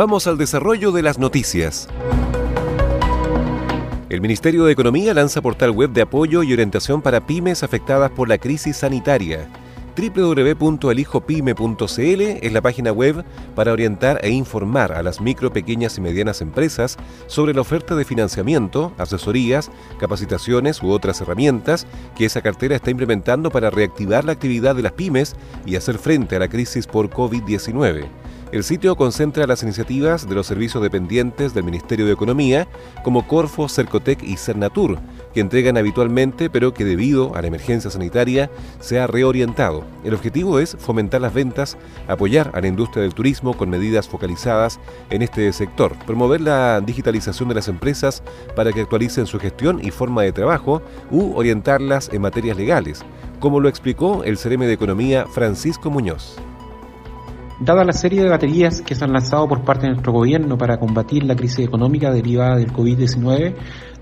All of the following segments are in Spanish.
Vamos al desarrollo de las noticias. El Ministerio de Economía lanza portal web de apoyo y orientación para pymes afectadas por la crisis sanitaria www.elijopyme.cl es la página web para orientar e informar a las micro, pequeñas y medianas empresas sobre la oferta de financiamiento, asesorías, capacitaciones u otras herramientas que esa cartera está implementando para reactivar la actividad de las pymes y hacer frente a la crisis por COVID-19. El sitio concentra las iniciativas de los servicios dependientes del Ministerio de Economía, como Corfo, Cercotec y Cernatur, que entregan habitualmente, pero que debido a la emergencia sanitaria se ha reorientado. El objetivo es fomentar las ventas, apoyar a la industria del turismo con medidas focalizadas en este sector, promover la digitalización de las empresas para que actualicen su gestión y forma de trabajo, u orientarlas en materias legales, como lo explicó el CRM de Economía Francisco Muñoz. Dada la serie de baterías que se han lanzado por parte de nuestro gobierno para combatir la crisis económica derivada del COVID-19,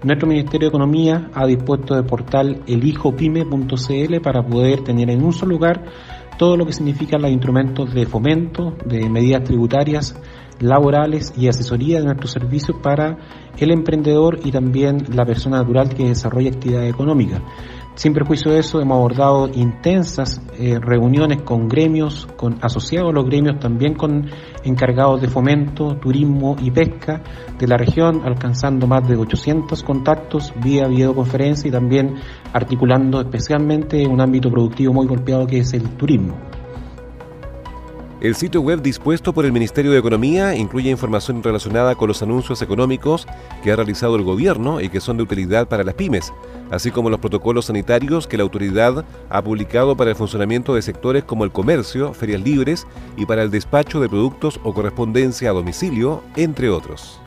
nuestro Ministerio de Economía ha dispuesto el portal elijopyme.cl para poder tener en un solo lugar todo lo que significan los instrumentos de fomento, de medidas tributarias, laborales y asesoría de nuestros servicios para el emprendedor y también la persona natural que desarrolla actividad económica. Sin perjuicio de eso, hemos abordado intensas eh, reuniones con gremios, con asociados a los gremios, también con encargados de fomento, turismo y pesca de la región, alcanzando más de 800 contactos vía videoconferencia y también articulando especialmente un ámbito productivo muy golpeado que es el turismo. El sitio web dispuesto por el Ministerio de Economía incluye información relacionada con los anuncios económicos que ha realizado el gobierno y que son de utilidad para las pymes, así como los protocolos sanitarios que la autoridad ha publicado para el funcionamiento de sectores como el comercio, ferias libres y para el despacho de productos o correspondencia a domicilio, entre otros.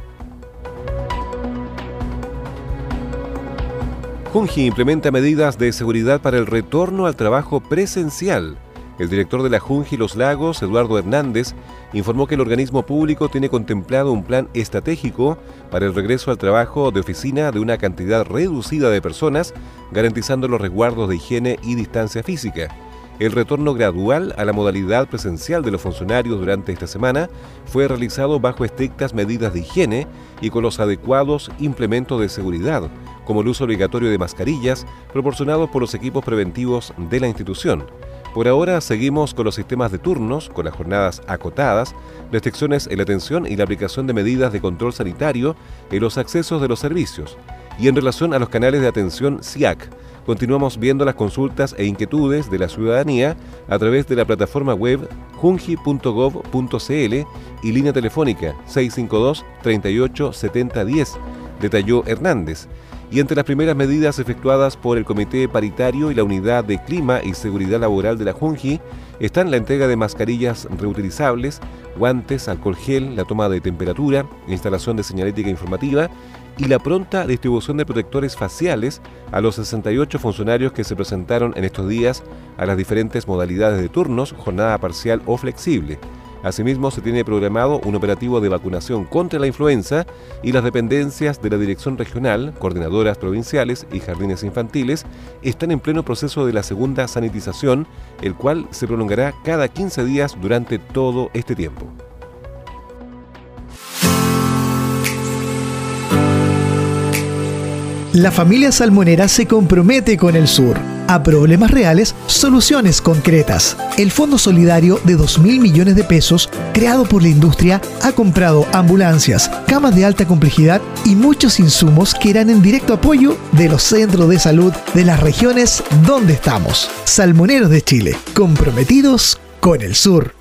Junji implementa medidas de seguridad para el retorno al trabajo presencial el director de la Junji Los Lagos, Eduardo Hernández, informó que el organismo público tiene contemplado un plan estratégico para el regreso al trabajo de oficina de una cantidad reducida de personas, garantizando los resguardos de higiene y distancia física. El retorno gradual a la modalidad presencial de los funcionarios durante esta semana fue realizado bajo estrictas medidas de higiene y con los adecuados implementos de seguridad, como el uso obligatorio de mascarillas proporcionados por los equipos preventivos de la institución. Por ahora seguimos con los sistemas de turnos, con las jornadas acotadas, restricciones en la atención y la aplicación de medidas de control sanitario en los accesos de los servicios. Y en relación a los canales de atención SIAC, continuamos viendo las consultas e inquietudes de la ciudadanía a través de la plataforma web jungi.gov.cl y línea telefónica 652 38 70 10, detalló Hernández y entre las primeras medidas efectuadas por el Comité Paritario y la Unidad de Clima y Seguridad Laboral de la Junji están la entrega de mascarillas reutilizables, guantes, alcohol gel, la toma de temperatura, instalación de señalética informativa y la pronta distribución de protectores faciales a los 68 funcionarios que se presentaron en estos días a las diferentes modalidades de turnos, jornada parcial o flexible. Asimismo, se tiene programado un operativo de vacunación contra la influenza y las dependencias de la Dirección Regional, coordinadoras provinciales y jardines infantiles están en pleno proceso de la segunda sanitización, el cual se prolongará cada 15 días durante todo este tiempo. La familia salmonera se compromete con el sur a problemas reales soluciones concretas. El Fondo Solidario de 2 mil millones de pesos, creado por la industria, ha comprado ambulancias, camas de alta complejidad y muchos insumos que irán en directo apoyo de los centros de salud de las regiones donde estamos. Salmoneros de Chile, comprometidos con el sur.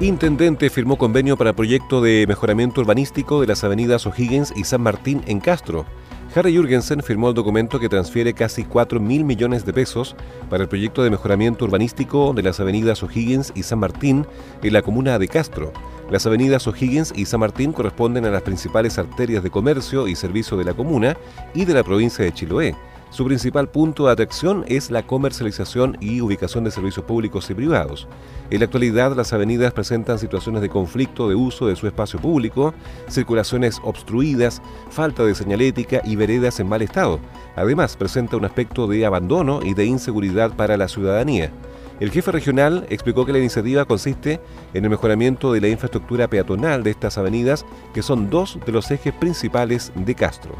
Intendente firmó convenio para proyecto de mejoramiento urbanístico de las avenidas O'Higgins y San Martín en Castro. Harry Jürgensen firmó el documento que transfiere casi 4 mil millones de pesos para el proyecto de mejoramiento urbanístico de las avenidas O'Higgins y San Martín en la comuna de Castro. Las avenidas O'Higgins y San Martín corresponden a las principales arterias de comercio y servicio de la comuna y de la provincia de Chiloé. Su principal punto de atracción es la comercialización y ubicación de servicios públicos y privados. En la actualidad, las avenidas presentan situaciones de conflicto de uso de su espacio público, circulaciones obstruidas, falta de señalética y veredas en mal estado. Además, presenta un aspecto de abandono y de inseguridad para la ciudadanía. El jefe regional explicó que la iniciativa consiste en el mejoramiento de la infraestructura peatonal de estas avenidas, que son dos de los ejes principales de Castro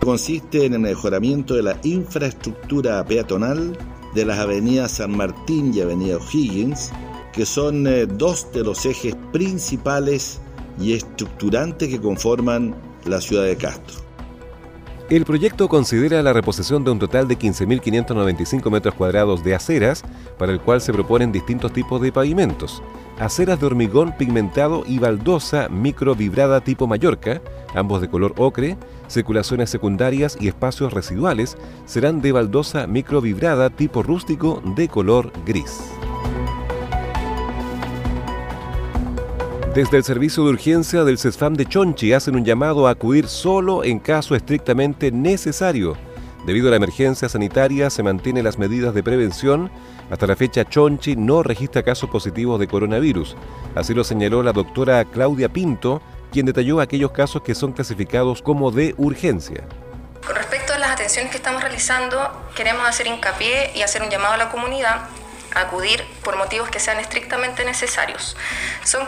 consiste en el mejoramiento de la infraestructura peatonal de las avenidas San Martín y Avenida O'Higgins, que son eh, dos de los ejes principales y estructurantes que conforman la ciudad de Castro. El proyecto considera la reposición de un total de 15.595 metros cuadrados de aceras, para el cual se proponen distintos tipos de pavimentos. Aceras de hormigón pigmentado y baldosa microvibrada tipo Mallorca, ambos de color ocre, circulaciones secundarias y espacios residuales serán de baldosa microvibrada tipo rústico de color gris. Desde el servicio de urgencia del CESFAM de Chonchi hacen un llamado a acudir solo en caso estrictamente necesario. Debido a la emergencia sanitaria se mantienen las medidas de prevención. Hasta la fecha Chonchi no registra casos positivos de coronavirus. Así lo señaló la doctora Claudia Pinto, quien detalló aquellos casos que son clasificados como de urgencia. Con respecto a las atenciones que estamos realizando, queremos hacer hincapié y hacer un llamado a la comunidad a acudir por motivos que sean estrictamente necesarios. Son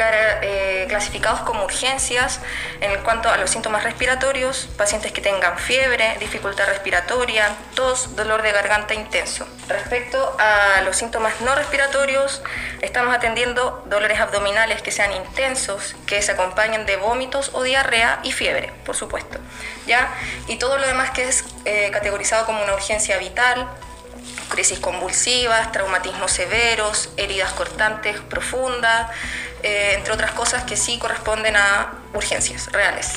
eh, clasificados como urgencias en cuanto a los síntomas respiratorios, pacientes que tengan fiebre, dificultad respiratoria, tos, dolor de garganta intenso. Respecto a los síntomas no respiratorios, estamos atendiendo dolores abdominales que sean intensos, que se acompañen de vómitos o diarrea y fiebre, por supuesto. ¿ya? Y todo lo demás que es eh, categorizado como una urgencia vital, crisis convulsivas, traumatismos severos, heridas cortantes profundas, eh, entre otras cosas que sí corresponden a urgencias reales.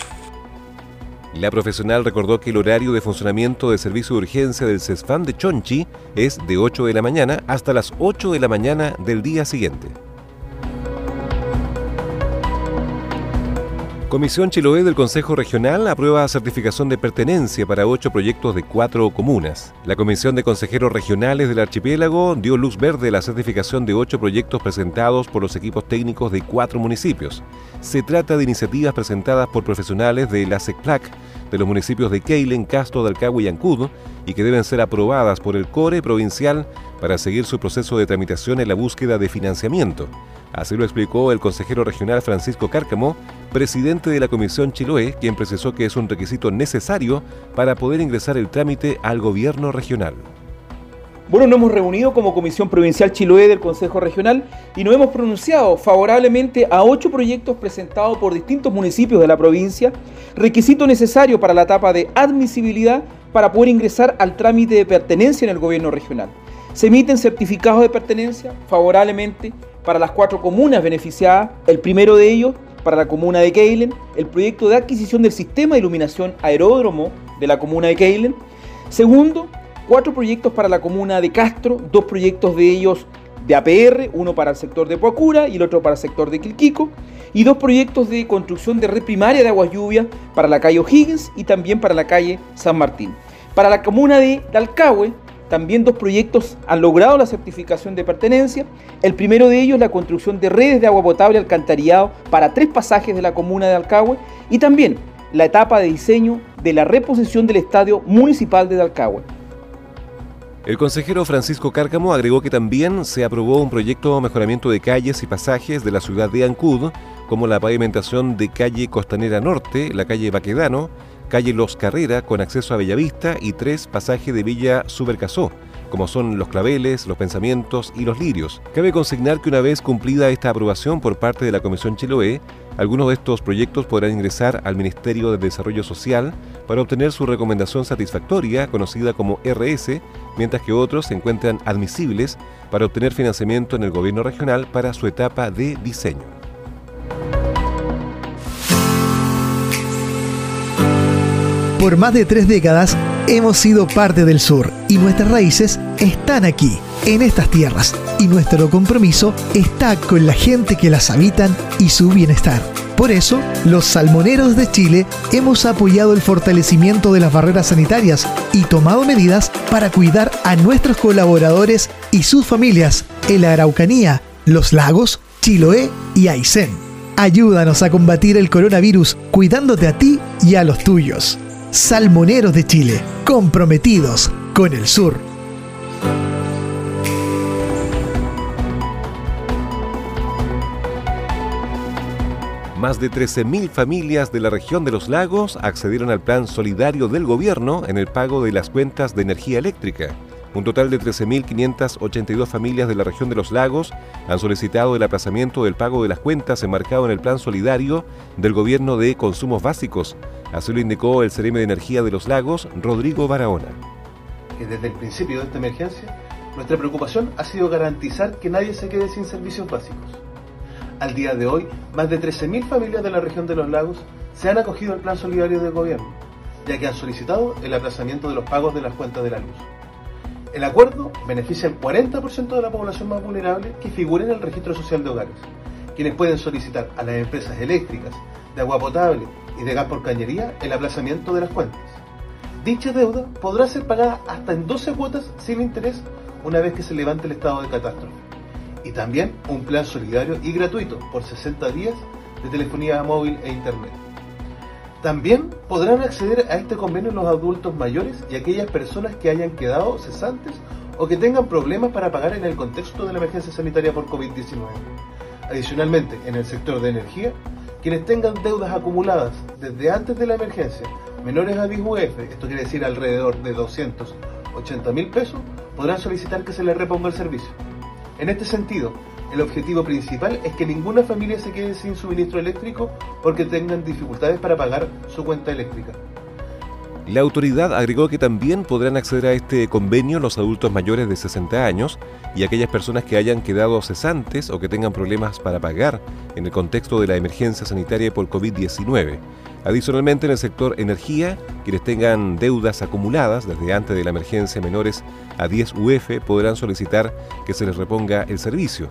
La profesional recordó que el horario de funcionamiento de servicio de urgencia del CESFAM de Chonchi es de 8 de la mañana hasta las 8 de la mañana del día siguiente. Comisión Chiloé del Consejo Regional aprueba certificación de pertenencia para ocho proyectos de cuatro comunas. La Comisión de Consejeros Regionales del Archipiélago dio luz verde a la certificación de ocho proyectos presentados por los equipos técnicos de cuatro municipios. Se trata de iniciativas presentadas por profesionales de la SECPLAC, de los municipios de Keilen, Castro, Dalcagua y Ancud, y que deben ser aprobadas por el CORE provincial para seguir su proceso de tramitación en la búsqueda de financiamiento. Así lo explicó el consejero regional Francisco Cárcamo, presidente de la Comisión Chiloé, quien precisó que es un requisito necesario para poder ingresar el trámite al gobierno regional. Bueno, nos hemos reunido como Comisión Provincial Chiloé del Consejo Regional y nos hemos pronunciado favorablemente a ocho proyectos presentados por distintos municipios de la provincia, requisito necesario para la etapa de admisibilidad para poder ingresar al trámite de pertenencia en el gobierno regional. Se emiten certificados de pertenencia favorablemente para las cuatro comunas beneficiadas, el primero de ellos para la comuna de Keilen, el proyecto de adquisición del sistema de iluminación aeródromo de la comuna de Keilen. Segundo, cuatro proyectos para la comuna de Castro, dos proyectos de ellos de APR, uno para el sector de Puacura y el otro para el sector de Quilquico, y dos proyectos de construcción de red primaria de aguas lluvias para la calle O'Higgins y también para la calle San Martín. Para la comuna de Dalcahue, también dos proyectos han logrado la certificación de pertenencia. El primero de ellos, la construcción de redes de agua potable alcantarillado para tres pasajes de la comuna de Dalcahue y también la etapa de diseño de la reposición del estadio municipal de Dalcahue. El consejero Francisco Cárcamo agregó que también se aprobó un proyecto de mejoramiento de calles y pasajes de la ciudad de Ancud, como la pavimentación de calle Costanera Norte, la calle Baquedano, calle Los Carrera con acceso a Bellavista y tres pasajes de Villa Subercasó, como son los claveles, los pensamientos y los lirios. Cabe consignar que una vez cumplida esta aprobación por parte de la Comisión Chiloé, algunos de estos proyectos podrán ingresar al Ministerio de Desarrollo Social para obtener su recomendación satisfactoria, conocida como RS, mientras que otros se encuentran admisibles para obtener financiamiento en el gobierno regional para su etapa de diseño. Por más de tres décadas hemos sido parte del sur y nuestras raíces están aquí, en estas tierras, y nuestro compromiso está con la gente que las habitan y su bienestar. Por eso, los salmoneros de Chile hemos apoyado el fortalecimiento de las barreras sanitarias y tomado medidas para cuidar a nuestros colaboradores y sus familias en la Araucanía, los lagos, Chiloé y Aysén. Ayúdanos a combatir el coronavirus cuidándote a ti y a los tuyos. Salmoneros de Chile, comprometidos con el sur. Más de 13.000 familias de la región de los lagos accedieron al plan solidario del gobierno en el pago de las cuentas de energía eléctrica. Un total de 13.582 familias de la región de los lagos han solicitado el aplazamiento del pago de las cuentas enmarcado en el plan solidario del gobierno de consumos básicos. Así lo indicó el CRM de Energía de los Lagos, Rodrigo Barahona. Desde el principio de esta emergencia, nuestra preocupación ha sido garantizar que nadie se quede sin servicios básicos. Al día de hoy, más de 13.000 familias de la región de los lagos se han acogido al plan solidario del gobierno, ya que han solicitado el aplazamiento de los pagos de las cuentas de la luz. El acuerdo beneficia al 40% de la población más vulnerable que figura en el registro social de hogares, quienes pueden solicitar a las empresas eléctricas, de agua potable y de gas por cañería el aplazamiento de las cuentas. Dicha deuda podrá ser pagada hasta en 12 cuotas sin interés una vez que se levante el estado de catástrofe y también un plan solidario y gratuito por 60 días de telefonía móvil e internet. También podrán acceder a este convenio los adultos mayores y aquellas personas que hayan quedado cesantes o que tengan problemas para pagar en el contexto de la emergencia sanitaria por COVID-19. Adicionalmente, en el sector de energía, quienes tengan deudas acumuladas desde antes de la emergencia, menores a 10 UF, esto quiere decir alrededor de 280 mil pesos, podrán solicitar que se les reponga el servicio. En este sentido, el objetivo principal es que ninguna familia se quede sin suministro eléctrico porque tengan dificultades para pagar su cuenta eléctrica. La autoridad agregó que también podrán acceder a este convenio los adultos mayores de 60 años y aquellas personas que hayan quedado cesantes o que tengan problemas para pagar en el contexto de la emergencia sanitaria por COVID-19. Adicionalmente, en el sector energía, quienes tengan deudas acumuladas desde antes de la emergencia menores a 10 UF podrán solicitar que se les reponga el servicio.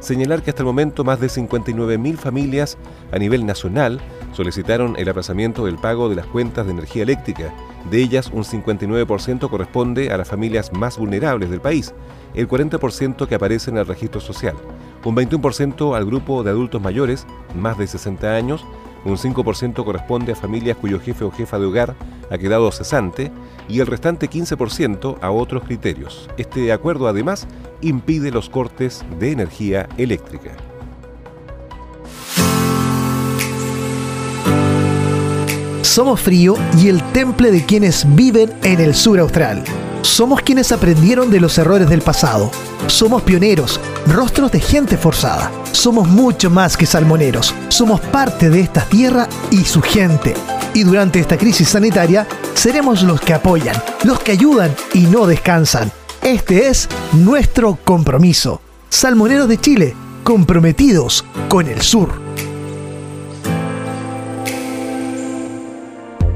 Señalar que hasta el momento más de 59.000 familias a nivel nacional solicitaron el aplazamiento del pago de las cuentas de energía eléctrica. De ellas, un 59% corresponde a las familias más vulnerables del país, el 40% que aparece en el registro social, un 21% al grupo de adultos mayores, más de 60 años, un 5% corresponde a familias cuyo jefe o jefa de hogar ha quedado cesante y el restante 15% a otros criterios. Este acuerdo además impide los cortes de energía eléctrica. Somos frío y el temple de quienes viven en el sur austral. Somos quienes aprendieron de los errores del pasado. Somos pioneros, rostros de gente forzada. Somos mucho más que salmoneros. Somos parte de esta tierra y su gente. Y durante esta crisis sanitaria, seremos los que apoyan, los que ayudan y no descansan. Este es nuestro compromiso. Salmoneros de Chile, comprometidos con el sur.